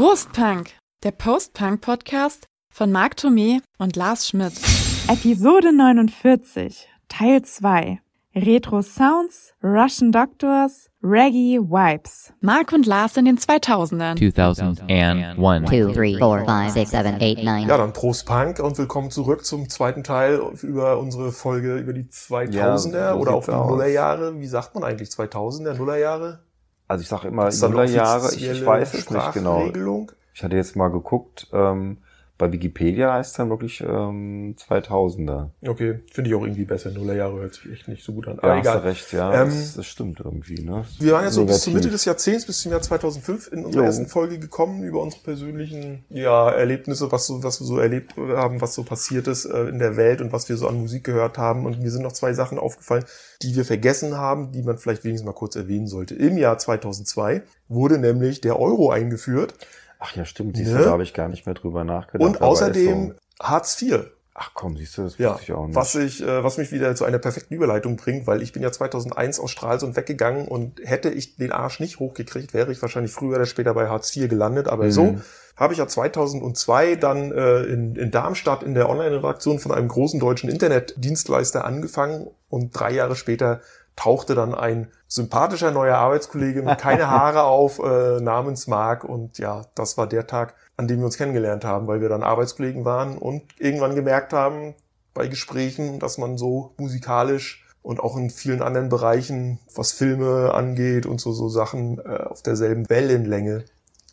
Prostpunk, der Post-Punk-Podcast von Marc Thomé und Lars Schmidt. Episode 49, Teil 2. Retro Sounds, Russian Doctors, Reggae Vibes. Mark und Lars in den 2000ern. 2001. 2, 3, 4, 5, 6, 7, 8, 9. Ja, dann Prost Punk und willkommen zurück zum zweiten Teil über unsere Folge über die 2000er Ja, oder auch die. Nullerjahre. Wie sagt man eigentlich 2000er, Nullerjahre? Also ich sage immer Nullerjahre, ich, ich weiß es nicht genau. Ich hatte jetzt mal geguckt, ähm, bei Wikipedia heißt es dann wirklich ähm, 2000er. Okay, finde ich auch irgendwie besser. Nullerjahre hört sich echt nicht so gut an. Ja, Aber hast du egal. recht, ja. Ähm, das, das stimmt irgendwie, ne? Wir waren jetzt so bis zur Mitte des Jahrzehnts, bis zum Jahr 2005 in unserer Jo. ersten Folge gekommen, über unsere persönlichen ja, Erlebnisse, was, so, was wir so erlebt haben, was so passiert ist äh, in der Welt und was wir so an Musik gehört haben. Und mir sind noch zwei Sachen aufgefallen, die wir vergessen haben, die man vielleicht wenigstens mal kurz erwähnen sollte. Im Jahr 2002 wurde nämlich der Euro eingeführt Ach ja, stimmt, siehst Ne? du, da habe ich gar nicht mehr drüber nachgedacht. und außerdem ist Hartz IV. so. Ach komm, siehst du, das Ja, wusste ich auch nicht. was ich, äh, was mich wieder zu einer perfekten Überleitung bringt, weil ich bin ja 2001 aus Stralsund weggegangen und hätte ich den Arsch nicht hochgekriegt, wäre ich wahrscheinlich früher oder später bei Hartz IV gelandet. Aber Mhm. so habe ich ja 2002 dann äh, in, in Darmstadt in der Online-Redaktion von einem großen deutschen Internetdienstleister angefangen und drei Jahre später tauchte dann ein sympathischer neuer Arbeitskollege mit keine Haare auf äh, namens Marc und ja, das war der Tag, an dem wir uns kennengelernt haben, weil wir dann Arbeitskollegen waren und irgendwann gemerkt haben bei Gesprächen, dass man so musikalisch und auch in vielen anderen Bereichen, was Filme angeht und so so Sachen äh, auf derselben Wellenlänge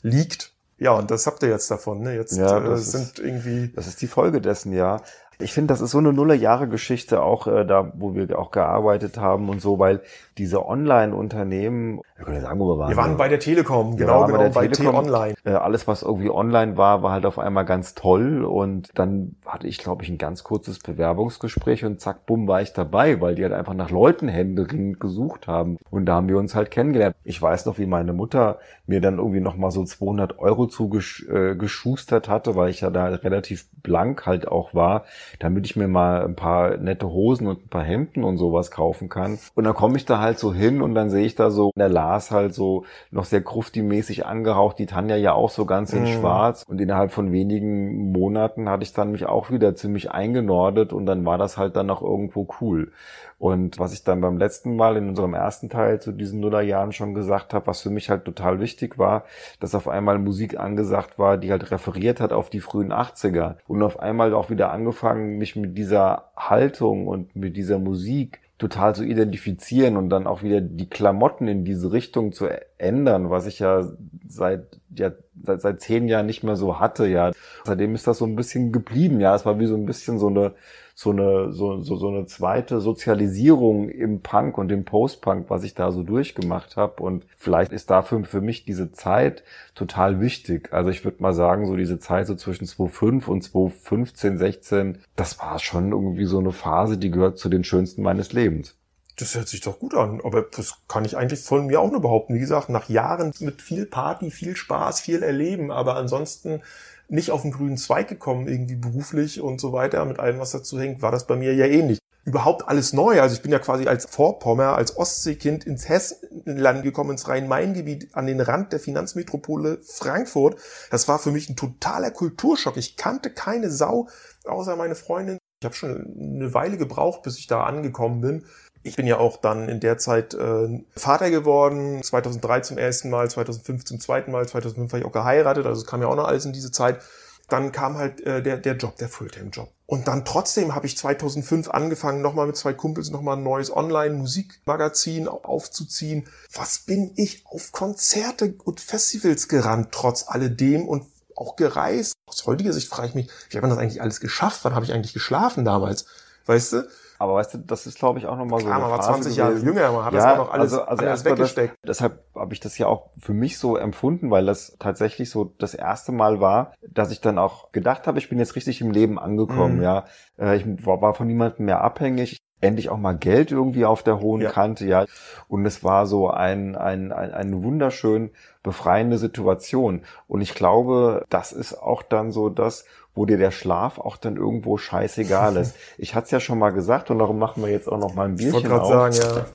liegt. Ja, und das habt ihr jetzt davon. Ne? Jetzt Ja, äh, sind irgendwie Das ist die Folge dessen, ja. Ich finde, das ist so eine Nullerjahre-Geschichte auch äh, da, wo wir auch gearbeitet haben und so, weil diese Online-Unternehmen, wir können ja sagen, wo wir waren. wir waren ne? bei der Telekom, Wir genau, genau, bei, Telekom. T-Online. Äh, alles, was irgendwie online war, war halt auf einmal ganz toll. Und dann hatte ich, glaube ich, ein ganz kurzes Bewerbungsgespräch und zack, bumm, war ich dabei, weil die halt einfach nach Leuten händeringend gesucht haben. Und da haben wir uns halt kennengelernt. Ich weiß noch, wie meine Mutter mir dann irgendwie nochmal so 200 Euro zugeschustert hatte, weil ich ja da relativ blank halt auch war, damit ich mir mal ein paar nette Hosen und ein paar Hemden und sowas kaufen kann. Und dann komme ich da halt so hin und dann sehe ich da so, der Lars halt so noch sehr krufti-mäßig angehaucht, die Tanja ja auch so ganz in Mhm. schwarz. Und innerhalb von wenigen Monaten hatte ich dann mich auch wieder ziemlich eingenordet und dann war das halt dann noch irgendwo cool. Und was ich dann beim letzten Mal in unserem ersten Teil zu diesen Nullerjahren schon gesagt habe, was für mich halt total wichtig war, dass auf einmal Musik angesagt war, die halt referiert hat auf die frühen 80er. Und auf einmal auch wieder angefangen, mich mit dieser Haltung und mit dieser Musik total zu identifizieren und dann auch wieder die Klamotten in diese Richtung zu ändern, was ich ja seit, ja, seit, seit zehn Jahren nicht mehr so hatte, ja. Seitdem ist das so ein bisschen geblieben, ja. Es war wie so ein bisschen so eine, so eine, so, so, so eine zweite Sozialisierung im Punk und im Post-Punk, was ich da so durchgemacht habe. Und vielleicht ist dafür für mich diese Zeit total wichtig. Also ich würde mal sagen, so diese Zeit so zwischen 2005 und 2015, 16, das war schon irgendwie so eine Phase, die gehört zu den schönsten meines Lebens. Das hört sich doch gut an, aber das kann ich eigentlich von mir auch nur behaupten. Wie gesagt, nach Jahren mit viel Party, viel Spaß, viel Erleben, aber ansonsten nicht auf den grünen Zweig gekommen, irgendwie beruflich und so weiter, mit allem, was dazu hängt, war das bei mir ja ähnlich. Überhaupt alles neu. Also ich bin ja quasi als Vorpommer, als Ostseekind ins Hessenland gekommen, ins Rhein-Main-Gebiet, an den Rand der Finanzmetropole Frankfurt. Das war für mich ein totaler Kulturschock. Ich kannte keine Sau, außer meine Freundin. Ich habe schon eine Weile gebraucht, bis ich da angekommen bin. Ich bin ja auch dann in der Zeit äh, Vater geworden, 2003 zum ersten Mal, 2005 zum zweiten Mal, 2005 war ich auch geheiratet, also es kam ja auch noch alles in diese Zeit. Dann kam halt äh, der, der Job, der Fulltime-Job. Und dann trotzdem habe ich 2005 angefangen, nochmal mit zwei Kumpels nochmal ein neues Online-Musikmagazin aufzuziehen. Was bin ich auf Konzerte und Festivals gerannt, trotz alledem und auch gereist. Aus heutiger Sicht frage ich mich, wie hat man das eigentlich alles geschafft? Wann habe ich eigentlich geschlafen damals? Weißt du? Aber weißt du, das ist, glaube ich, auch nochmal so. Klar, eine man war Phase 20 Jahre gewesen. jünger, man hat ja, das auch noch alles, also, also alles erstmal das, weggesteckt. deshalb habe ich das ja auch für mich so empfunden, weil das tatsächlich so das erste Mal war, dass ich dann auch gedacht habe, ich bin jetzt richtig im Leben angekommen, Mhm. ja. Äh, Ich war, war von niemandem mehr abhängig. Endlich auch mal Geld irgendwie auf der hohen Ja. Kante, ja. Und es war so ein, ein, ein, eine wunderschön befreiende Situation. Und ich glaube, das ist auch dann so das, wo dir der Schlaf auch dann irgendwo scheißegal ist. Ich hatte es ja schon mal gesagt und darum machen wir jetzt auch noch mal ein Ich wollte Bierchen gerade auf. sagen, ja.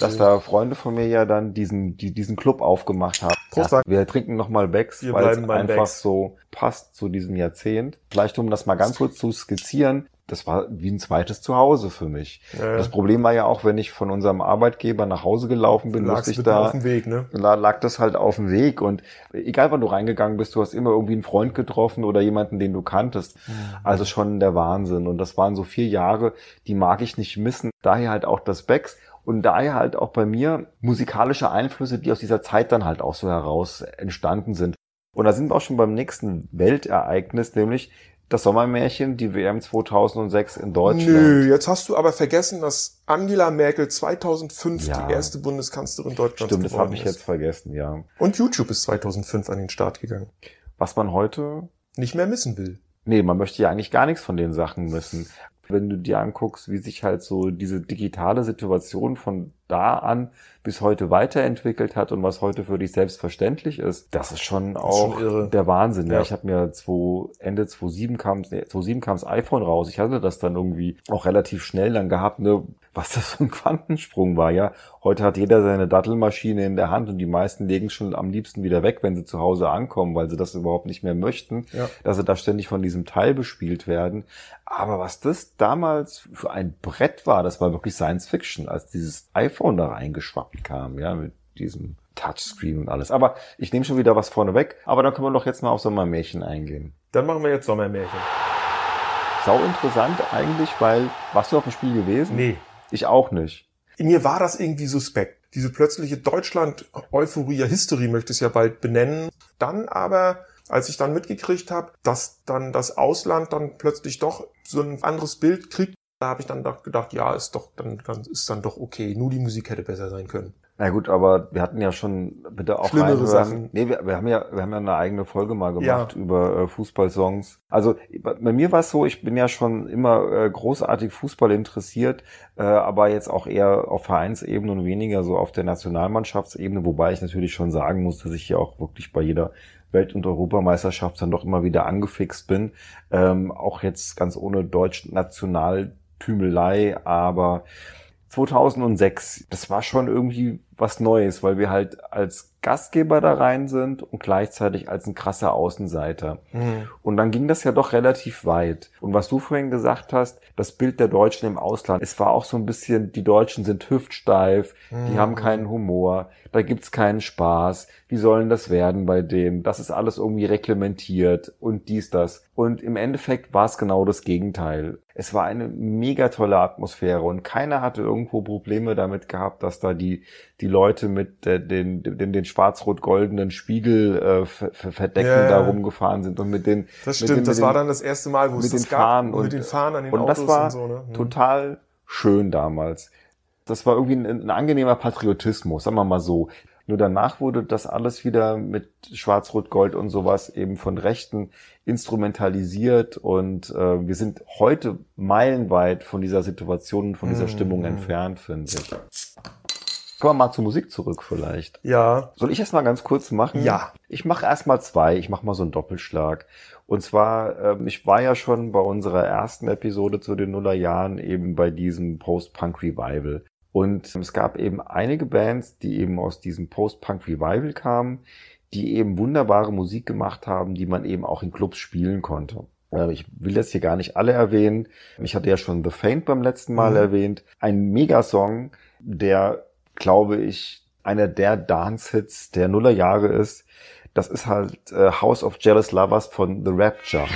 dass da Freunde von mir ja dann diesen, die, diesen Club aufgemacht haben. Prost, Ja, wir trinken nochmal Becks, weil es einfach Becks. so passt zu diesem Jahrzehnt. Vielleicht um das mal ganz kurz zu skizzieren. Das war wie ein zweites Zuhause für mich. Ja, Das Problem war ja auch, wenn ich von unserem Arbeitgeber nach Hause gelaufen bin, musste ich da auf dem Weg, ne? da lag das halt auf dem Weg und egal wann du reingegangen bist, du hast immer irgendwie einen Freund getroffen oder jemanden, den du kanntest. Mhm. Also schon der Wahnsinn. Und das waren so vier Jahre, die mag ich nicht missen. Daher halt auch das Becks und daher halt auch bei mir musikalische Einflüsse, die aus dieser Zeit dann halt auch so heraus entstanden sind. Und da sind wir auch schon beim nächsten Weltereignis, nämlich das Sommermärchen, die WM 2006 in Deutschland. Nö, jetzt hast du aber vergessen, dass Angela Merkel 2005 Ja. die erste Bundeskanzlerin Deutschlands Stimmt, das geworden habe ich jetzt vergessen, ja. Und YouTube ist 2005 an den Start gegangen. Was man heute Nicht mehr missen will. Nee, man möchte ja eigentlich gar nichts von den Sachen missen. Wenn du dir anguckst, wie sich halt so diese digitale Situation von da an bis heute weiterentwickelt hat und was heute für dich selbstverständlich ist, das ist schon auch schon der Wahnsinn. Ja. Ja. Ich habe mir zwei, Ende 2007 kam, nee, 2007 kam das iPhone raus. Ich hatte das dann irgendwie auch relativ schnell dann gehabt, ne, was das für ein Quantensprung war, ja. Heute hat jeder seine Dattelmaschine in der Hand und die meisten legen schon am liebsten wieder weg, wenn sie zu Hause ankommen, weil sie das überhaupt nicht mehr möchten, Ja. dass sie da ständig von diesem Teil bespielt werden. Aber was das damals für ein Brett war, das war wirklich Science Fiction, als dieses iPhone da reingeschwappt kam, ja, mit diesem Touchscreen und alles. Aber ich nehme schon wieder was vorne weg. Aber dann können wir doch jetzt mal auf Sommermärchen eingehen. Dann machen wir jetzt Sommermärchen. Sau interessant eigentlich, weil, warst du auf dem Spiel gewesen? Nee. Ich auch nicht. Mir war das irgendwie suspekt. Diese plötzliche Deutschland-Euphorie, History möchte ich es ja bald benennen. Dann aber, als ich dann mitgekriegt habe, dass dann das Ausland dann plötzlich doch so ein anderes Bild kriegt, da habe ich dann gedacht, ja, ist doch dann, dann ist dann doch okay. Nur die Musik hätte besser sein können. Na gut, aber wir hatten ja schon bitte auch Schlimmere reinhören. Sachen. Nee, wir, wir haben ja wir haben ja eine eigene Folge mal gemacht Ja. über äh, Fußballsongs. Also bei, mir war es so, ich bin ja schon immer äh, großartig Fußball interessiert, äh, aber jetzt auch eher auf Vereinsebene und weniger so auf der Nationalmannschaftsebene, wobei ich natürlich schon sagen muss, dass ich hier auch wirklich bei jeder Welt- und Europameisterschaft dann doch immer wieder angefixt bin. Ähm, auch jetzt ganz ohne Deutsch-Nationaltümelei, aber 2006, das war schon irgendwie was Neues, weil wir halt als Gastgeber da rein sind und gleichzeitig als ein krasser Außenseiter. Und dann ging das ja doch relativ weit. Und was du vorhin gesagt hast, das Bild der Deutschen im Ausland, es war auch so ein bisschen, die Deutschen sind hüftsteif, die Mhm. haben keinen Humor, da gibt's keinen Spaß, wie sollen das werden bei denen? Das ist alles irgendwie reglementiert und dies, das. Und im Endeffekt war es genau das Gegenteil. Es war eine mega tolle Atmosphäre und keiner hatte irgendwo Probleme damit gehabt, dass da die, die Leute mit äh, den, den, den schwarz-rot-goldenen Spiegel äh, ver- ver- verdecken Ja. da rumgefahren sind und mit den Das stimmt, den, das mit war den, dann das erste Mal, wo es mit das den gab. Fahnen und und, mit den Fahnen an den und Autos das war und so. Ne? Mhm. total schön damals. Das war irgendwie ein, ein angenehmer Patriotismus, sagen wir mal so. Nur danach wurde das alles wieder mit Schwarz-Rot-Gold und sowas eben von Rechten instrumentalisiert und äh, wir sind heute meilenweit von dieser Situation und von dieser Mhm. Stimmung entfernt, finde ich. Kommen wir mal zur Musik zurück vielleicht. Ja, Soll ich erst mal ganz kurz machen? Ja. Ich mache erst mal zwei. Ich mache mal so einen Doppelschlag. Und zwar, ähm, ich war ja schon bei unserer ersten Episode zu den Nullerjahren eben bei diesem Post-Punk-Revival. Und es gab eben einige Bands, die eben aus diesem Post-Punk-Revival kamen, die eben wunderbare Musik gemacht haben, die man eben auch in Clubs spielen konnte. Äh, Ich will jetzt hier gar nicht alle erwähnen. Ich hatte ja schon The Faint beim letzten Mal Mhm. erwähnt. Ein Megasong, der, glaube ich, einer der Dance-Hits der Nullerjahre ist. Das ist halt äh, House of Jealous Lovers von The Rapture.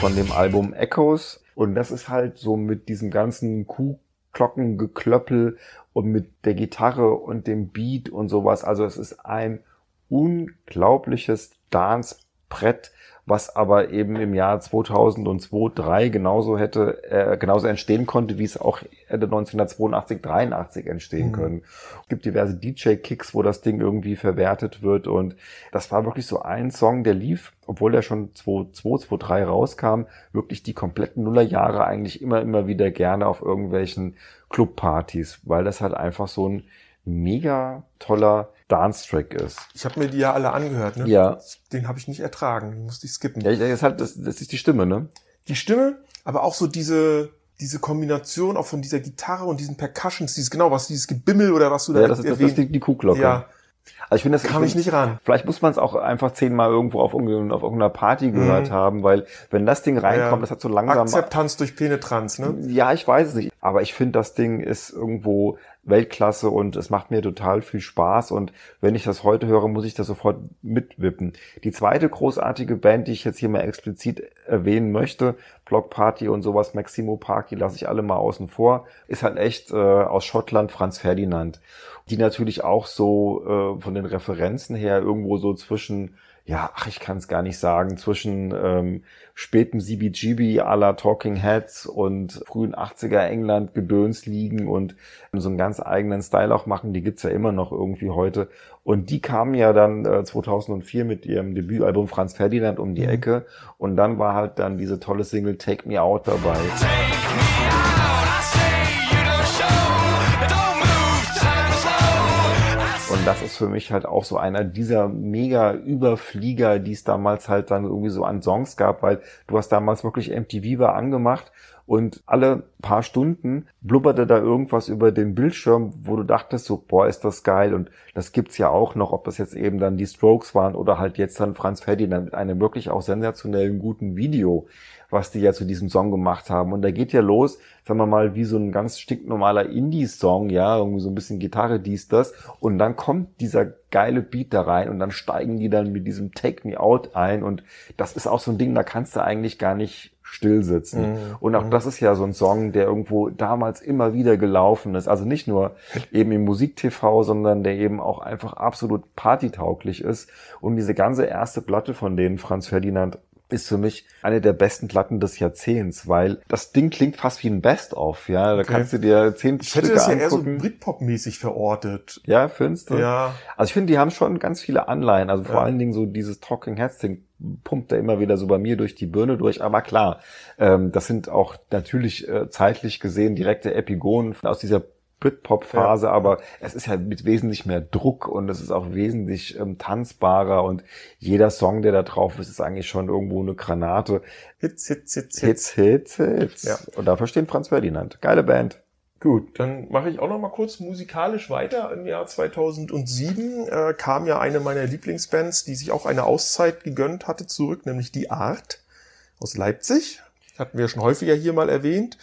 Von dem Album Echoes. Und das ist halt so mit diesem ganzen Kuhglockengeklöppel und mit der Gitarre und dem Beat und sowas. Also es ist ein unglaubliches Dance-Brett, was aber eben im Jahr 2002, 2003 genauso hätte, äh, genauso entstehen konnte, wie es auch Ende 1982, 83 entstehen Mhm. können. Es gibt diverse DJ-Kicks, wo das Ding irgendwie verwertet wird und das war wirklich so ein Song, der lief, obwohl der schon 2002, 2003 rauskam, wirklich die kompletten Nullerjahre eigentlich immer, immer wieder gerne auf irgendwelchen Clubpartys, weil das halt einfach so ein mega toller Dance-Track ist. ich habe mir die ja alle angehört. Ne? Ja. Den habe ich nicht ertragen, den musste ich skippen. Ja, das ist halt, das, das ist die Stimme, ne? Die Stimme, aber auch so diese, diese Kombination auch von dieser Gitarre und diesen Percussions, dieses genau was, dieses Gebimmel oder was du da ja, das, ist, das ist die, Kuhglocke. Ja, Also ich finde, das kam ich nicht ran. Vielleicht muss man es auch einfach zehnmal irgendwo auf, irgendeiner- auf irgendeiner Party gehört Mhm. haben, weil wenn das Ding reinkommt, Ja. das hat so langsam. Akzeptanz durch Penetranz, ne? Ja, ich weiß es nicht. Aber ich finde, das Ding ist irgendwo Weltklasse und es macht mir total viel Spaß. Und wenn ich das heute höre, muss ich das sofort mitwippen. Die zweite großartige Band, die ich jetzt hier mal explizit erwähnen möchte, Block Party und sowas, Maximo Park, die lasse ich alle mal außen vor, ist halt echt äh, aus Schottland Franz Ferdinand. Die natürlich auch so äh, von den Referenzen her irgendwo so zwischen ja, ach, ich kann es gar nicht sagen, zwischen ähm, spätem CBGB à la Talking Heads und frühen 80er England Gedöns liegen und so einen ganz eigenen Style auch machen, die gibt's ja immer noch irgendwie heute. Und die kamen ja dann äh, 2004 mit ihrem Debütalbum Franz Ferdinand um die Ecke und dann war halt dann diese tolle Single Take Me Out dabei. Und das ist für mich halt auch so einer dieser mega Überflieger, die es damals halt dann irgendwie so an Songs gab, weil du hast damals wirklich MTV war angemacht und alle paar Stunden blubberte da irgendwas über den Bildschirm, wo du dachtest so, boah, ist das geil und das gibt's ja auch noch, ob das jetzt eben dann die Strokes waren oder halt jetzt dann Franz Ferdinand mit einem wirklich auch sensationellen guten Video, was die ja zu diesem Song gemacht haben. Und da geht ja los, sagen wir mal, wie so ein ganz stinknormaler Indie-Song, ja, irgendwie so ein bisschen Gitarre, dies, das. Und dann kommt dieser geile Beat da rein und dann steigen die dann mit diesem Take Me Out ein. Und das ist auch so ein Ding, da kannst du eigentlich gar nicht still sitzen. Mhm. Und auch das ist ja so ein Song, der irgendwo damals immer wieder gelaufen ist. Also nicht nur eben im Musik-TV, sondern der eben auch einfach absolut partytauglich ist. Und diese ganze erste Platte von denen, Franz Ferdinand, ist für mich eine der besten Platten des Jahrzehnts, weil das Ding klingt fast wie ein Best-of, ja. Da Okay. kannst du dir zehn Ich hätte Stücke das ja eher so. Britpop-mäßig verortet. ja, findest du? Ja. Also ich finde, die haben schon ganz viele Anleihen. Also vor Ja. allen Dingen so dieses Talking Heads Ding pumpt da immer wieder so bei mir durch die Birne durch. Aber klar, ähm, das sind auch natürlich äh, zeitlich gesehen direkte Epigonen aus dieser Britpop-Phase, aber es ist ja mit wesentlich mehr Druck und es ist auch wesentlich ähm, tanzbarer und jeder Song, der da drauf ist, ist eigentlich schon irgendwo eine Granate. Hits, Hits, Hits, Hits. Hits, Hits, Hits. Ja. Und dafür stehen Franz Ferdinand. Geile Band. Gut, dann mache ich auch noch mal kurz musikalisch weiter. Im Jahr 2007 äh, kam ja eine meiner Lieblingsbands, die sich auch eine Auszeit gegönnt hatte, zurück, nämlich die Art aus Leipzig. Hatten wir schon häufiger hier mal erwähnt.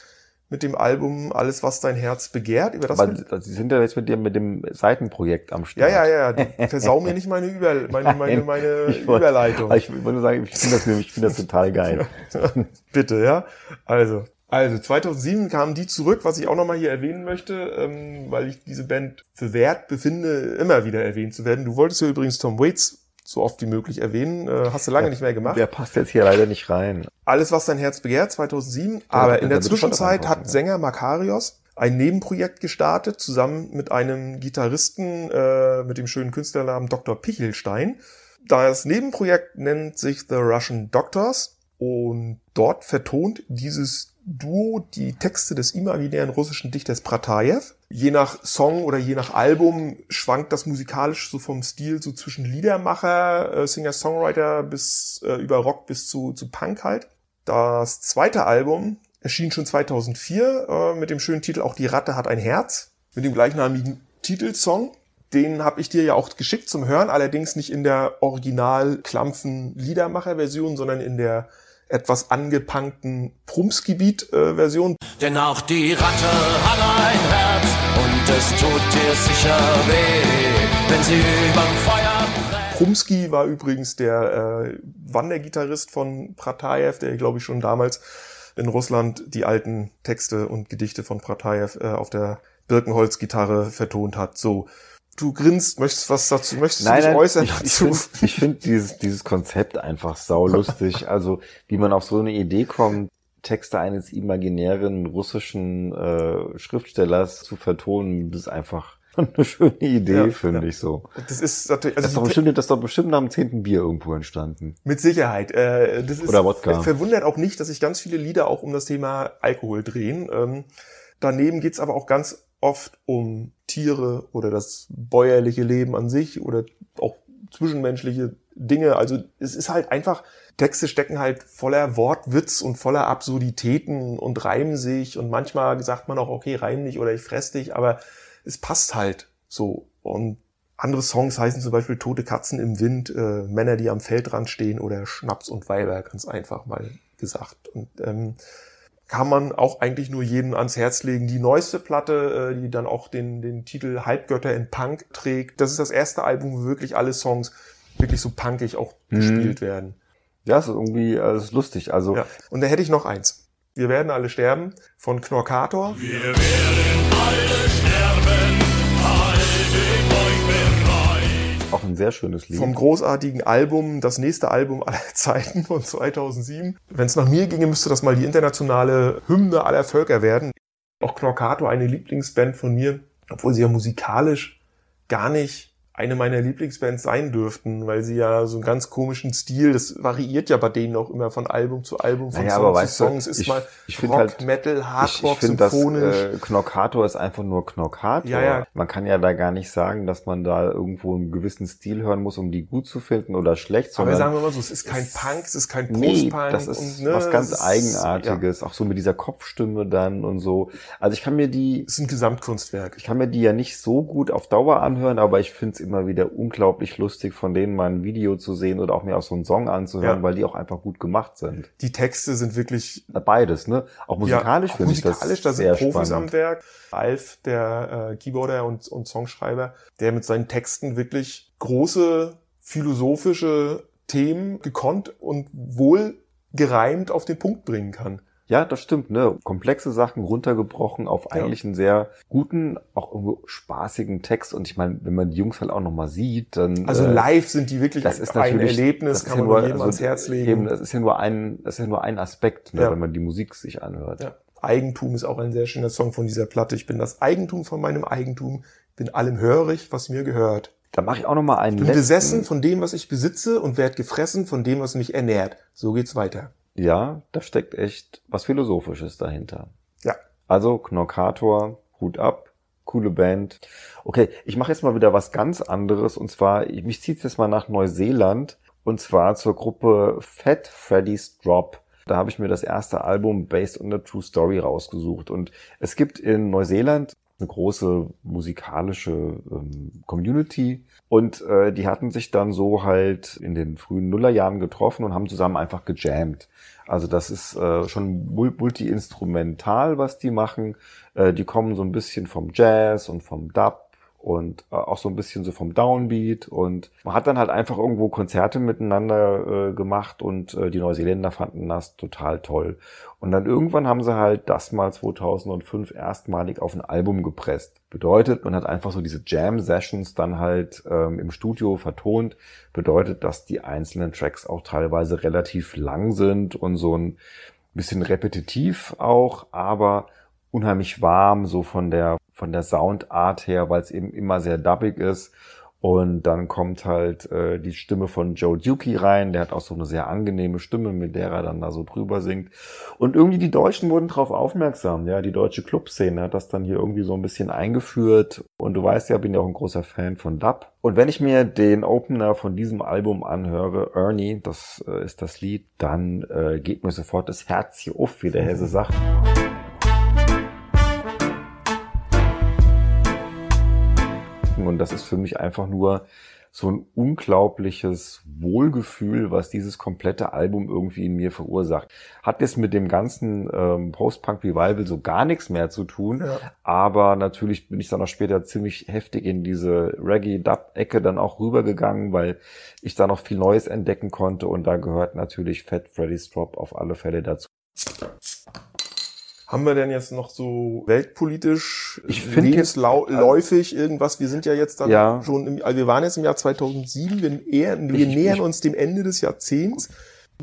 Mit dem Album Alles, was dein Herz begehrt. Über das Aber wir- sie sind ja jetzt mit dir mit dem Seitenprojekt am ja, Start. ja, ja, du versau mir nicht meine, Über meine, meine, meine ich wollte- Überleitung. Ich wollte nur sagen, ich finde das ich finde das total geil. Bitte, ja. Also, also 2007 kamen die zurück, was ich auch nochmal hier erwähnen möchte, ähm, weil ich diese Band für wert befinde, immer wieder erwähnt zu werden. Du wolltest ja übrigens Tom Waits so oft wie möglich erwähnen, äh, hast du lange nicht mehr gemacht. Der passt jetzt hier leider nicht rein. Alles, was dein Herz begehrt, 2007. Aber in der Zwischenzeit hat ja. Sänger Makarios ein Nebenprojekt gestartet, zusammen mit einem Gitarristen äh, mit dem schönen Künstlernamen Dr. Pichelstein. Das Nebenprojekt nennt sich The Russian Doctors und dort vertont dieses Duo die Texte des imaginären russischen Dichters Pratajew. Je nach Song oder je nach Album schwankt das musikalisch so vom Stil so zwischen Liedermacher, äh, Singer-Songwriter bis äh, über Rock bis zu, zu Punk halt. Das zweite Album erschien schon 2004 äh, mit dem schönen Titel Auch die Ratte hat ein Herz, mit dem gleichnamigen Titelsong. Den habe ich dir ja auch geschickt zum Hören, allerdings nicht in der original klampfen Liedermacher-Version, sondern in der etwas angepunkten Prumsgebiet-Version. Denn auch die Ratte hat ein Herz und es tut dir sicher weh, wenn sie überm Feuer brennt. Prumski war übrigens der äh, Wandergitarrist von Pratajew, der, glaube ich, schon damals in Russland die alten Texte und Gedichte von Pratajew äh, auf der Birkenholz-Gitarre vertont hat. So, du grinst, möchtest was dazu, möchtest du dich äußern ich, ich dazu? finde ich find dieses, dieses Konzept einfach saulustig. also, wie man auf so eine Idee kommt, Texte eines imaginären russischen äh, Schriftstellers zu vertonen, das ist einfach eine schöne Idee, Ja, finde ja. ich so. Das ist natürlich, Das ist, doch also bestimmt, das ist doch bestimmt nach dem zehnten Bier irgendwo entstanden. mit Sicherheit. Äh, das ist Oder Wodka. verwundert auch nicht, dass sich ganz viele Lieder auch um das Thema Alkohol drehen. Ähm, daneben geht's aber auch ganz oft um Tiere oder das bäuerliche Leben an sich oder auch zwischenmenschliche Dinge. Also es ist halt einfach Texte stecken halt voller Wortwitz und voller Absurditäten und reimen sich und manchmal sagt man auch, okay, reim nicht oder ich fress dich, aber es passt halt so. Und andere Songs heißen zum Beispiel Tote Katzen im Wind, äh, Männer, die am Feldrand stehen oder Schnaps und Weiber, ganz einfach mal gesagt. Und ähm, kann man auch eigentlich nur jedem ans Herz legen. Die neueste Platte, äh, die dann auch den, den Titel Halbgötter in Punk trägt, das ist das erste Album, wo wirklich alle Songs wirklich so punkig auch mhm. gespielt werden. Ja, ist irgendwie äh, ist lustig. Also ja. Und da hätte ich noch eins. Wir werden alle sterben von Knorkator. Wir werden alle sterben. Ein sehr schönes Lied. Vom großartigen Album, das nächste Album aller Zeiten von 2007. Wenn es nach mir ginge, müsste das mal die internationale Hymne aller Völker werden. Auch Knorkator, eine Lieblingsband von mir, obwohl sie ja musikalisch gar nicht eine meiner Lieblingsbands sein dürften, weil sie ja so einen ganz komischen Stil, das variiert ja bei denen auch immer von Album zu Album, von naja, Song aber zu Song. Es ist ich, mal ich Rock, halt, Metal, Hardrock, ich, ich symphonisch. Das, äh, Knockator ist einfach nur Knockator. Ja, ja. Man kann ja da gar nicht sagen, dass man da irgendwo einen gewissen Stil hören muss, um die gut zu finden oder schlecht. Aber sagen wir mal so, es ist kein Punk, es ist kein nee, Post-Punk. das ist und, ne, was ganz ist, Eigenartiges, ja. auch so mit dieser Kopfstimme dann und so. Also ich kann mir die... Es ist ein Gesamtkunstwerk. Ich kann mir die ja nicht so gut auf Dauer anhören, aber ich finde es immer wieder unglaublich lustig, von denen mal ein Video zu sehen oder auch mir auch so einen Song anzuhören, ja. weil die auch einfach gut gemacht sind. Die Texte sind wirklich beides, ne? Auch musikalisch ja, finde ich das musikalisch, da sind sehr Profis spannend. am Werk. Alf, der äh, Keyboarder und, und Songschreiber, der mit seinen Texten wirklich große philosophische Themen gekonnt und wohl gereimt auf den Punkt bringen kann. Ja, das stimmt, ne? Komplexe Sachen runtergebrochen auf Ja. eigentlich einen sehr guten, auch irgendwo spaßigen Text. Und ich meine, wenn man die Jungs halt auch nochmal sieht, dann. Also äh, live sind die wirklich das ist ein Erlebnis, das kann man nur jedem also ans Herz legen. Eben, das ist ja nur ein, das ist ja nur ein Aspekt, ne, Ja. wenn man die Musik sich anhört. Ja. Eigentum ist auch ein sehr schöner Song von dieser Platte. Ich bin das Eigentum von meinem Eigentum, bin allem hörig, was mir gehört. Da mache ich auch nochmal einen Bin letzten. besessen von dem, was ich besitze und werd gefressen von dem, was mich ernährt. So geht's weiter. Ja, da steckt echt was Philosophisches dahinter. Ja. Also Knorkator, Hut ab, coole Band. Okay, ich mache jetzt mal wieder was ganz anderes und zwar, ich- mich zieht jetzt mal nach Neuseeland und zwar zur Gruppe Fat Freddy's Drop. Da habe ich mir das erste Album Based on a True Story rausgesucht und es gibt in Neuseeland eine große musikalische ähm, Community und äh, die hatten sich dann so halt in den frühen Nullerjahren getroffen und haben zusammen einfach gejammt. Also das ist äh, schon mul- multi-instrumental, was die machen. Äh, die kommen so ein bisschen vom Jazz und vom Dub und äh, auch so ein bisschen so vom Downbeat und man hat dann halt einfach irgendwo Konzerte miteinander äh, gemacht und äh, die Neuseeländer fanden das total toll. Und dann irgendwann haben sie halt das mal 2005 erstmalig auf ein Album gepresst. Bedeutet, man hat einfach so diese Jam-Sessions dann halt ähm, im Studio vertont. Bedeutet, dass die einzelnen Tracks auch teilweise relativ lang sind und so ein bisschen repetitiv auch, aber unheimlich warm, so von der, von der Soundart her, weil es eben immer sehr dubbig ist. Und dann kommt halt äh, die Stimme von Joe Dukey rein, der hat auch so eine sehr angenehme Stimme, mit der er dann da so drüber singt. Und irgendwie die Deutschen wurden darauf aufmerksam, ja, die deutsche Clubszene hat das dann hier irgendwie so ein bisschen eingeführt. Und du weißt ja, bin ja auch ein großer Fan von Dub. Und wenn ich mir den Opener von diesem Album anhöre, Ernie, das äh, ist das Lied, dann äh, geht mir sofort das Herz hier auf, wie der Hesse sagt. Und das ist für mich einfach nur so ein unglaubliches Wohlgefühl, was dieses komplette Album irgendwie in mir verursacht. Hat jetzt mit dem ganzen ähm, Post-Punk-Revival so gar nichts mehr zu tun, Ja. aber natürlich bin ich dann auch später ziemlich heftig in diese Reggae-Dub-Ecke dann auch rübergegangen, weil ich da noch viel Neues entdecken konnte und da gehört natürlich Fat Freddy's Drop auf alle Fälle dazu. Haben wir denn jetzt noch so weltpolitisch, Ich lebensläufig irgendwas? Wir sind ja jetzt dann Ja. schon, im, also wir waren jetzt im Jahr 2007, wir, eher, wir Ich- nähern ich- uns dem Ende des Jahrzehnts.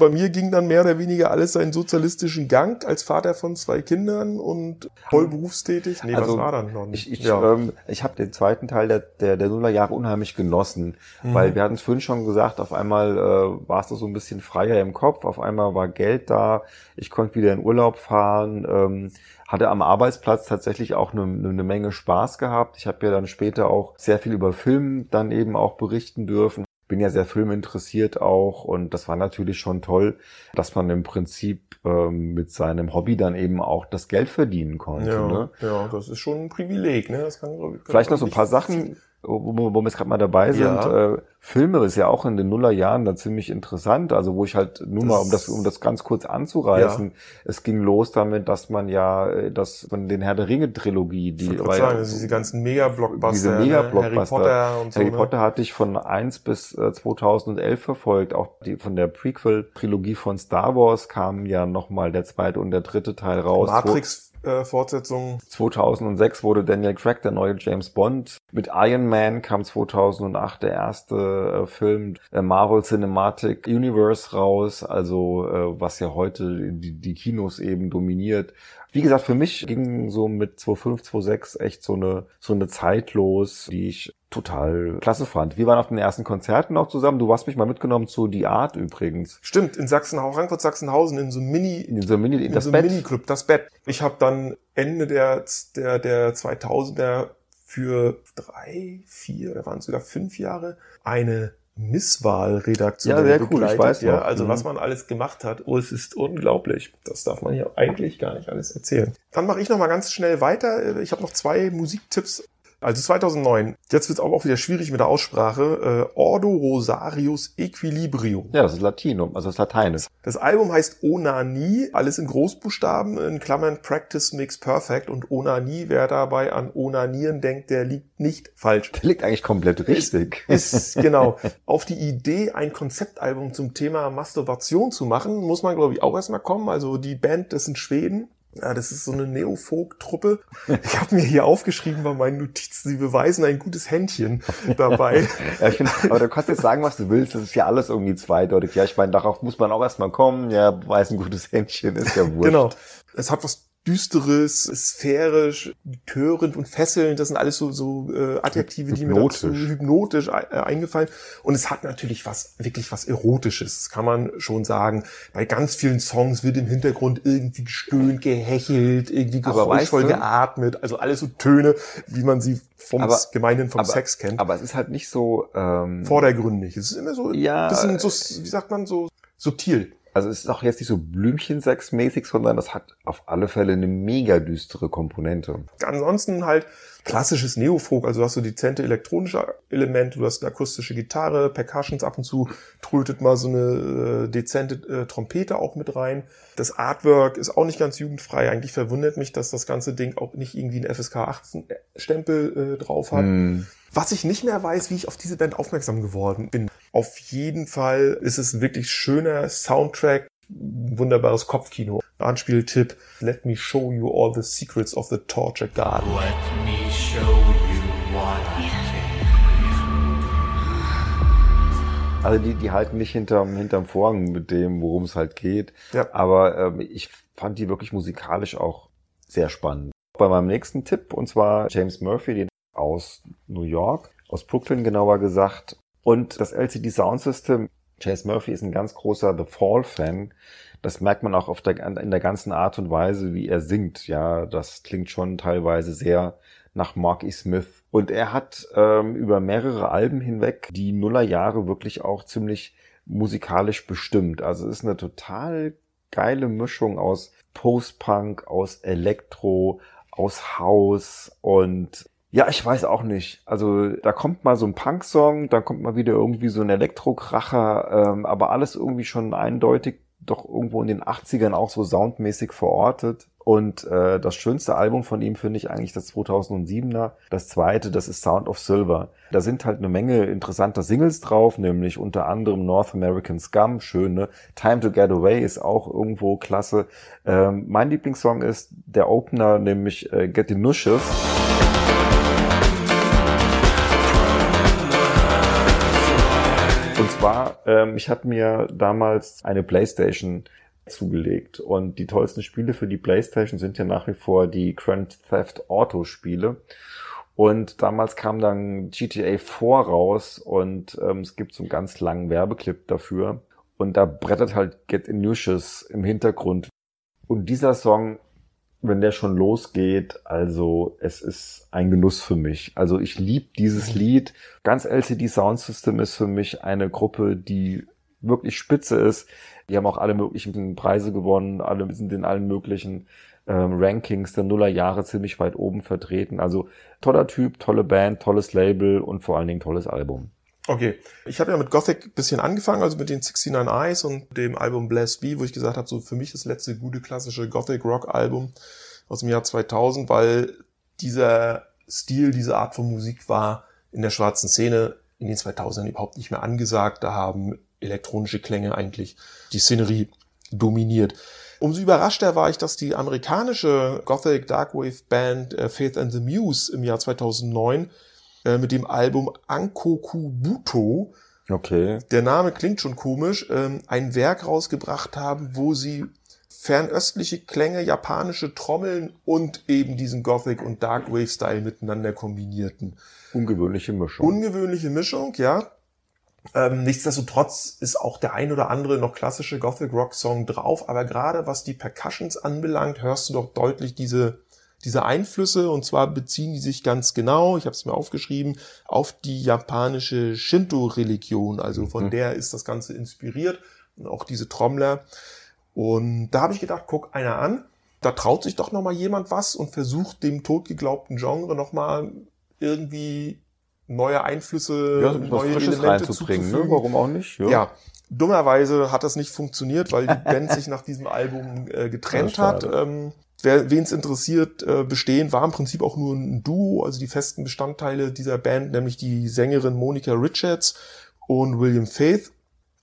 Bei mir ging dann mehr oder weniger alles seinen sozialistischen Gang als Vater von zwei Kindern und voll berufstätig. Nee, Also, was war dann noch Ich, nicht? ich, ähm, ich habe den zweiten Teil der, der, der Nullerjahre unheimlich genossen, Mhm. weil wir hatten es vorhin schon gesagt, auf einmal äh, war es so ein bisschen freier im Kopf, auf einmal war Geld da, ich konnte wieder in Urlaub fahren, ähm, hatte am Arbeitsplatz tatsächlich auch eine, eine Menge Spaß gehabt. Ich habe ja dann später auch sehr viel über Film dann eben auch berichten dürfen. Bin ja sehr filminteressiert auch und das war natürlich schon toll, dass man im Prinzip ähm, mit seinem Hobby dann eben auch das Geld verdienen konnte. Ja, ne? ja, das ist schon ein Privileg, ne? Das kann, kann Vielleicht noch so ein paar Sachen, wo, wo wo wir jetzt gerade mal dabei sind. Ja. Äh, Filme ist ja auch in den Nullerjahren da ziemlich interessant. Also wo ich halt nur mal, um das, um das ganz kurz anzureißen, es ging los damit, dass man ja äh, das von den Herr der Ringe Trilogie, Ich die gerade ja- sagen, also diese ganzen Mega-Blockbuster, diese ne? Mega-Blockbuster. Harry Potter und so. Harry ne? Potter hatte ich von 1 bis äh, 2011 verfolgt. Auch die von der Prequel-Trilogie von Star Wars kam ja nochmal der zweite und der dritte Teil raus. Matrix-Fortsetzung. 2006 wurde Daniel Craig der neue James Bond. Mit Iron Man kam 2008 der erste äh, Film äh, Marvel Cinematic Universe raus, also äh, was ja heute die, die Kinos eben dominiert. Wie gesagt, für mich ging so mit 2005, 2006 echt so eine, so eine Zeit los, die ich total klasse fand. Wir waren auf den ersten Konzerten auch zusammen. Du hast mich mal mitgenommen zu Die Art übrigens. Stimmt, in Sachsenhausen, Frankfurt Sachsenhausen, in so einem Mini, In so einem Mini, in das so Bett. Miniclub, das Bett. Ich habe dann Ende der, der, der 2000er für drei, vier, da waren es sogar fünf Jahre, eine Misswahlredaktion Ja, sehr cool, ich weiß ja, noch. Also Mhm. was man alles gemacht hat, oh, es ist unglaublich. Das darf man hier eigentlich gar nicht alles erzählen. Dann mache ich noch mal ganz schnell weiter. Ich habe noch zwei Musiktipps. Also 2009. Jetzt wird es auch wieder schwierig mit der Aussprache. Äh, Ordo Rosarius Equilibrio. Ja, das ist Latinum, also das ist Lateinisch. Das Album heißt Onanie, alles in Großbuchstaben, in Klammern Practice makes perfect und Onanie, wer dabei an Onanieren denkt, der liegt nicht falsch. Der liegt eigentlich komplett richtig. Ist genau. Auf die Idee, ein Konzeptalbum zum Thema Masturbation zu machen, muss man, glaube ich, auch erstmal kommen. Also die Band, das sind Schweden. Ja, das ist so eine Neofolk-Truppe. Ich habe mir hier aufgeschrieben bei meinen Notizen, sie beweisen ein gutes Händchen dabei. Ja, ich find, aber du kannst jetzt sagen, was du willst. Das ist ja alles irgendwie zweideutig. Ja, ich meine, darauf muss man auch erstmal kommen. Ja, weiß ein gutes Händchen, ist ja wurscht. Genau. Es hat was Düsteres, sphärisch, betörend und fesselnd. Das sind alles so, so äh, Adjektive, die mir dazu Hypnotisch. äh, eingefallen. Und es hat natürlich was, wirklich was Erotisches. Das kann man schon sagen. Bei ganz vielen Songs wird im Hintergrund irgendwie gestöhnt, gehechelt, irgendwie geräuschvoll weißt du- geatmet. Also alles so Töne, wie man sie vom Aber- vom aber- Sex kennt. Aber es ist halt nicht so. Ähm, Vordergründig. Es ist immer so, Ja, sind so, wie sagt man, so subtil. Also es ist auch jetzt nicht so Blümchensex-mäßig, sondern das hat auf alle Fälle eine mega düstere Komponente. Ansonsten halt klassisches Neofolk, also du hast so dezente elektronische Elemente, du hast eine akustische Gitarre, Percussions ab und zu trötet mal so eine äh, dezente äh, Trompete auch mit rein. Das Artwork ist auch nicht ganz jugendfrei. Eigentlich verwundert mich, dass das ganze Ding auch nicht irgendwie einen FSK 18 Stempel äh, drauf hat. Hm. Was ich nicht mehr weiß, wie ich auf diese Band aufmerksam geworden bin. Auf jeden Fall ist es ein wirklich schöner Soundtrack, wunderbares Kopfkino. Anspieltipp, Let me show you all the secrets of the torture garden. Let me show you what I can. Also die, die halten nicht hinterm, hinterm Vorhang mit dem, worum es halt geht. Ja. Aber ähm, ich fand die wirklich musikalisch auch sehr spannend. Bei meinem nächsten Tipp, und zwar James Murphy, den aus New York, aus Brooklyn genauer gesagt. Und das LCD Sound System, James Murphy ist ein ganz großer The Fall-Fan. Das merkt man auch auf der, in der ganzen Art und Weise, wie er singt. Ja, das klingt schon teilweise sehr nach Mark E. Smith. Und er hat ähm, über mehrere Alben hinweg die Nullerjahre wirklich auch ziemlich musikalisch bestimmt. Also es ist eine total geile Mischung aus Post-Punk, aus Elektro, aus House und ja, ich weiß auch nicht. Also da kommt mal so ein Punk-Song, dann kommt mal wieder irgendwie so ein Elektrokracher, ähm, aber alles irgendwie schon eindeutig doch irgendwo in den 80ern auch so soundmäßig verortet. Und äh, das schönste Album von ihm finde ich eigentlich das 2007er. Das zweite, das ist Sound of Silver. Da sind halt eine Menge interessanter Singles drauf, nämlich unter anderem North American Scum, schöne. Time to Get Away ist auch irgendwo klasse. Ähm, mein Lieblingssong ist der Opener, nämlich äh, Get the Nushes. Ähm, ich habe mir damals eine Playstation zugelegt und die tollsten Spiele für die Playstation sind ja nach wie vor die Grand Theft Auto Spiele. Und damals kam dann GTA 4 raus und ähm, es gibt so einen ganz langen Werbeclip dafür. Und da brettert halt Get Inusius im Hintergrund. Und dieser Song wenn der schon losgeht, also es ist ein Genuss für mich. Also ich liebe dieses Lied. Ganz LCD Sound System ist für mich eine Gruppe, die wirklich spitze ist. Die haben auch alle möglichen Preise gewonnen, alle sind in allen möglichen ähm, Rankings der Nullerjahre ziemlich weit oben vertreten. Also toller Typ, tolle Band, tolles Label und vor allen Dingen tolles Album. Okay, ich habe ja mit Gothic bisschen angefangen, also mit den 69 Eyes und dem Album Bless B, wo ich gesagt habe, so für mich das letzte gute klassische Gothic Rock Album aus dem Jahr 2000, weil dieser Stil, diese Art von Musik war in der schwarzen Szene in den 2000ern überhaupt nicht mehr angesagt. Da haben elektronische Klänge eigentlich die Szenerie dominiert. Umso überraschter war ich, dass die amerikanische Gothic Darkwave Band äh, Faith and the Muse im Jahr 2009 äh, mit dem Album Ankoku Buto, Okay. der Name klingt schon komisch, ähm, ein Werk rausgebracht haben, wo sie fernöstliche Klänge, japanische Trommeln und eben diesen Gothic und Darkwave Style miteinander kombinierten. Ungewöhnliche Mischung. Ungewöhnliche Mischung, ja. Ähm, nichtsdestotrotz ist auch der ein oder andere noch klassische Gothic Rock Song drauf, aber gerade was die Percussions anbelangt, hörst du doch deutlich diese diese Einflüsse und zwar beziehen die sich ganz genau, ich habe es mir aufgeschrieben, auf die japanische Shinto-Religion. Also von Mhm. der ist das Ganze inspiriert und auch diese Trommler. Und da habe ich gedacht, guck einer an, da traut sich doch noch mal jemand was und versucht dem totgeglaubten Genre noch mal irgendwie neue Einflüsse, ja, neue Frisches Elemente reinzubringen, ne? Warum auch nicht? Ja. Dummerweise hat das nicht funktioniert, weil die Band sich nach diesem Album äh, getrennt Ja, hat. Ähm, wen es interessiert, äh, bestehen war im Prinzip auch nur ein Duo, also die festen Bestandteile dieser Band, nämlich die Sängerin Monica Richards und William Faith.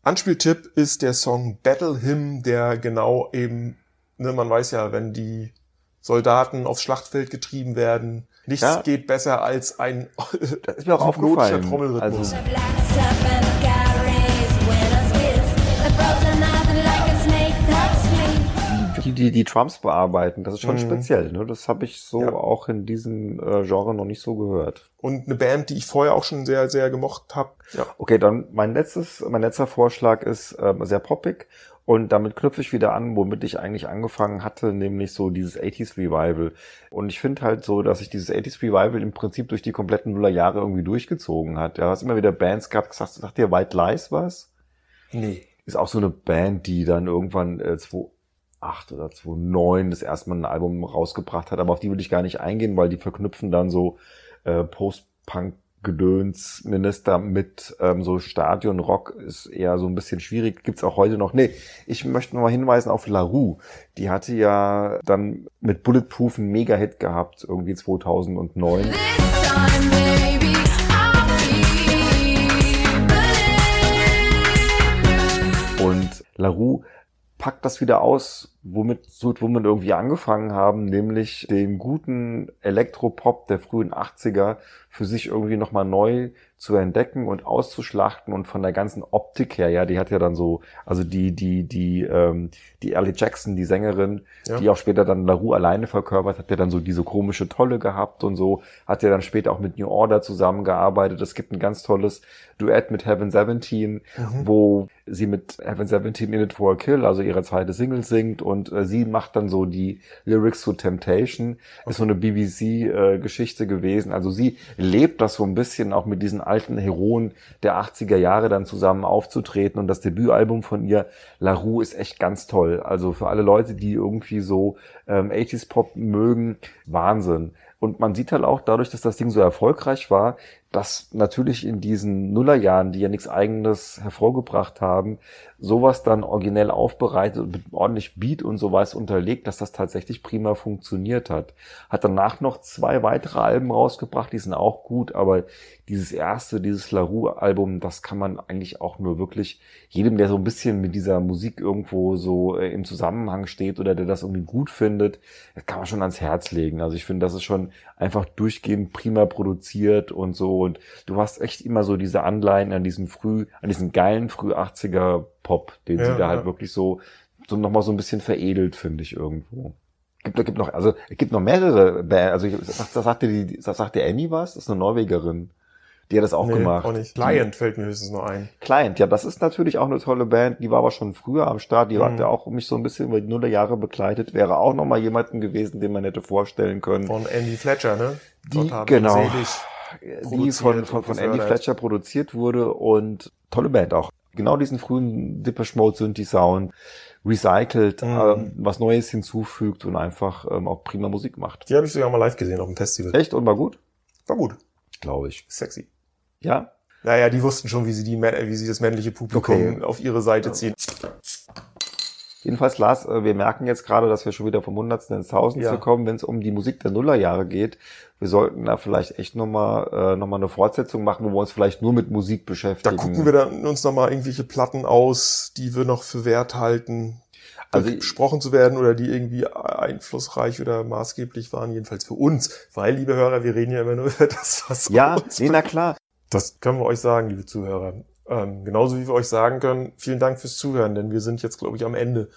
Anspieltipp ist der Song Battle Hymn, der genau eben, ne, man weiß ja, wenn die Soldaten aufs Schlachtfeld getrieben werden, nichts Ja. geht besser als ein Das ist mir auch aufgefallen. Trommelrhythmus. Also, die, die die Trumps bearbeiten, das ist schon Mhm. speziell. Ne? Das habe ich so Ja. auch in diesem äh, Genre noch nicht so gehört. und eine Band, die ich vorher auch schon sehr, sehr gemocht habe. Ja. Okay, dann mein letztes, mein letzter Vorschlag ist ähm, sehr poppig und damit knüpfe ich wieder an, womit ich eigentlich angefangen hatte, nämlich so dieses 80s Revival. Und ich finde halt so, dass sich dieses 80s Revival im Prinzip durch die kompletten Nullerjahre irgendwie durchgezogen hat. Ja, hast immer wieder Bands gehabt, gesagt, sagt dir White Lies was? Nee. Ist auch so eine Band, die dann irgendwann äh, 2008 oder 2009 das erste Mal ein Album rausgebracht hat, aber auf die will ich gar nicht eingehen, weil die verknüpfen dann so äh, Post-Punk Gedöns Minister mit ähm, so Stadionrock ist eher so ein bisschen schwierig. Gibt's auch heute noch. Nee, ich möchte noch mal hinweisen auf LaRue. Die hatte ja dann mit Bulletproof einen Mega-Hit gehabt, irgendwie 2009. Und LaRue packt das wieder aus, womit, so, womit irgendwie angefangen haben, nämlich den guten Elektropop der frühen 80er für sich irgendwie nochmal neu zu entdecken und auszuschlachten und von der ganzen Optik her, ja, die hat ja dann so, also die, die, die, ähm, die Ellie Jackson, die Sängerin, Ja. die auch später dann LaRue alleine verkörpert, hat ja dann so diese komische Tolle gehabt und so, hat ja dann später auch mit New Order zusammengearbeitet. Es gibt ein ganz tolles Duett mit Heaven 17, wo sie mit Heaven 17 In It For a Kill, also ihre zweite Single singt und äh, sie macht dann so die Lyrics zu Temptation. Ist so eine BBC-Geschichte gewesen. Also sie lebt das so ein bisschen auch mit diesen alten Heroen der 80er Jahre dann zusammen aufzutreten und das Debütalbum von ihr, La Rue, ist echt ganz toll. Also für alle Leute, die irgendwie so ähm, 80s Pop mögen, Wahnsinn. Und man sieht halt auch dadurch, dass das Ding so erfolgreich war, dass natürlich in diesen Nullerjahren, die ja nichts eigenes hervorgebracht haben, sowas dann originell aufbereitet und mit ordentlich Beat und sowas unterlegt, dass das tatsächlich prima funktioniert hat. Hat danach noch zwei weitere Alben rausgebracht, die sind auch gut, aber dieses erste, dieses LaRue-Album, das kann man eigentlich auch nur wirklich jedem, der so ein bisschen mit dieser Musik irgendwo so äh, im Zusammenhang steht oder der das irgendwie gut findet, das kann man schon ans Herz legen. Also ich finde, das ist schon einfach durchgehend prima produziert und so und du hast echt immer so diese Anleihen an diesen früh, an diesen geilen früh 80er Pop, den Ja, sie da halt ja. wirklich so, so nochmal so ein bisschen veredelt, finde ich irgendwo. Gibt, gibt noch, also es gibt noch mehrere Bands, also ich, das sagt dir die, das sagt dir Annie was? Das ist eine Norwegerin. Die hat das auch Nee, gemacht. auch nicht. Client fällt mir höchstens noch ein. Client, ja, das ist natürlich auch eine tolle Band. Die war aber schon früher am Start. Die Mhm. hat ja auch mich so ein bisschen über die Nullerjahre begleitet. Wäre auch noch mal jemanden gewesen, den man hätte vorstellen können. Von Andy Fletcher, ne? Die- genau. selig die von, von, von Andy. Fletcher produziert wurde und tolle Band auch. Genau diesen frühen Depeche Mode Synthi Sound recycelt, Mhm. ähm, was Neues hinzufügt und einfach ähm, auch prima Musik macht. Die habe ich sogar mal live gesehen auf dem Festival. Echt und war gut? War gut. Glaube ich. Sexy. Ja? Naja, die wussten schon, wie sie, die, wie sie das männliche Publikum Okay. auf ihre Seite ziehen. Jedenfalls, Lars, äh, wir merken jetzt gerade, dass wir schon wieder vom Hundertsten ins Tausendste Ja. kommen, wenn es um die Musik der Nullerjahre geht. Wir sollten da vielleicht echt nochmal äh, noch mal eine Fortsetzung machen, wo wir uns vielleicht nur mit Musik Da beschäftigen. gucken wir dann uns nochmal irgendwelche Platten aus, die wir noch für wert halten, Also- besprochen zu werden oder die irgendwie einflussreich oder maßgeblich waren, jedenfalls für uns. Weil, liebe Hörer, wir reden ja immer nur über das, was Ja, uns nee, na klar. Das können wir euch sagen, liebe Zuhörer. Ähm, genauso wie wir euch sagen können, vielen Dank fürs Zuhören, denn wir sind jetzt, glaube ich, am Ende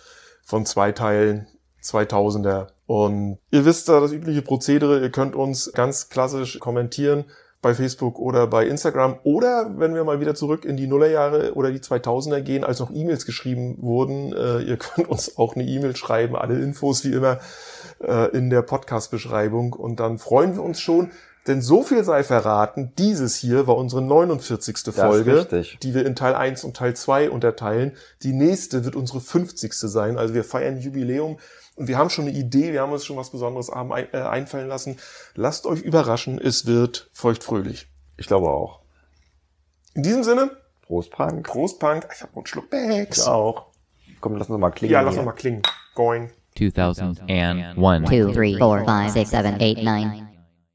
von zwei Teilen 2000er. Und ihr wisst da das übliche Prozedere. Ihr könnt uns ganz klassisch kommentieren bei Facebook oder bei Instagram. Oder wenn wir mal wieder zurück in die Nullerjahre oder die 2000er gehen, als noch E-Mails geschrieben wurden, äh, ihr könnt uns auch eine E-Mail schreiben. Alle Infos wie immer äh, in der Podcast-Beschreibung. Und dann freuen wir uns schon, denn so viel sei verraten, dieses hier war unsere 49. ist Folge, die wir in Teil 1 und Teil 2 unterteilen. Die nächste wird unsere 50. sein, also wir feiern Jubiläum und wir haben schon eine Idee, wir haben uns schon was Besonderes äh, einfallen lassen. Lasst euch überraschen, es wird feuchtfröhlich. Ich glaube auch. In diesem Sinne, Prost, Punk. Prost Punk, ich hab noch einen Schluck Bags. Ich auch. Komm, lass uns mal klingen. Ja, lass noch mal klingen. Going. 2001. Two, three, four, five, six, seven, eight, nine.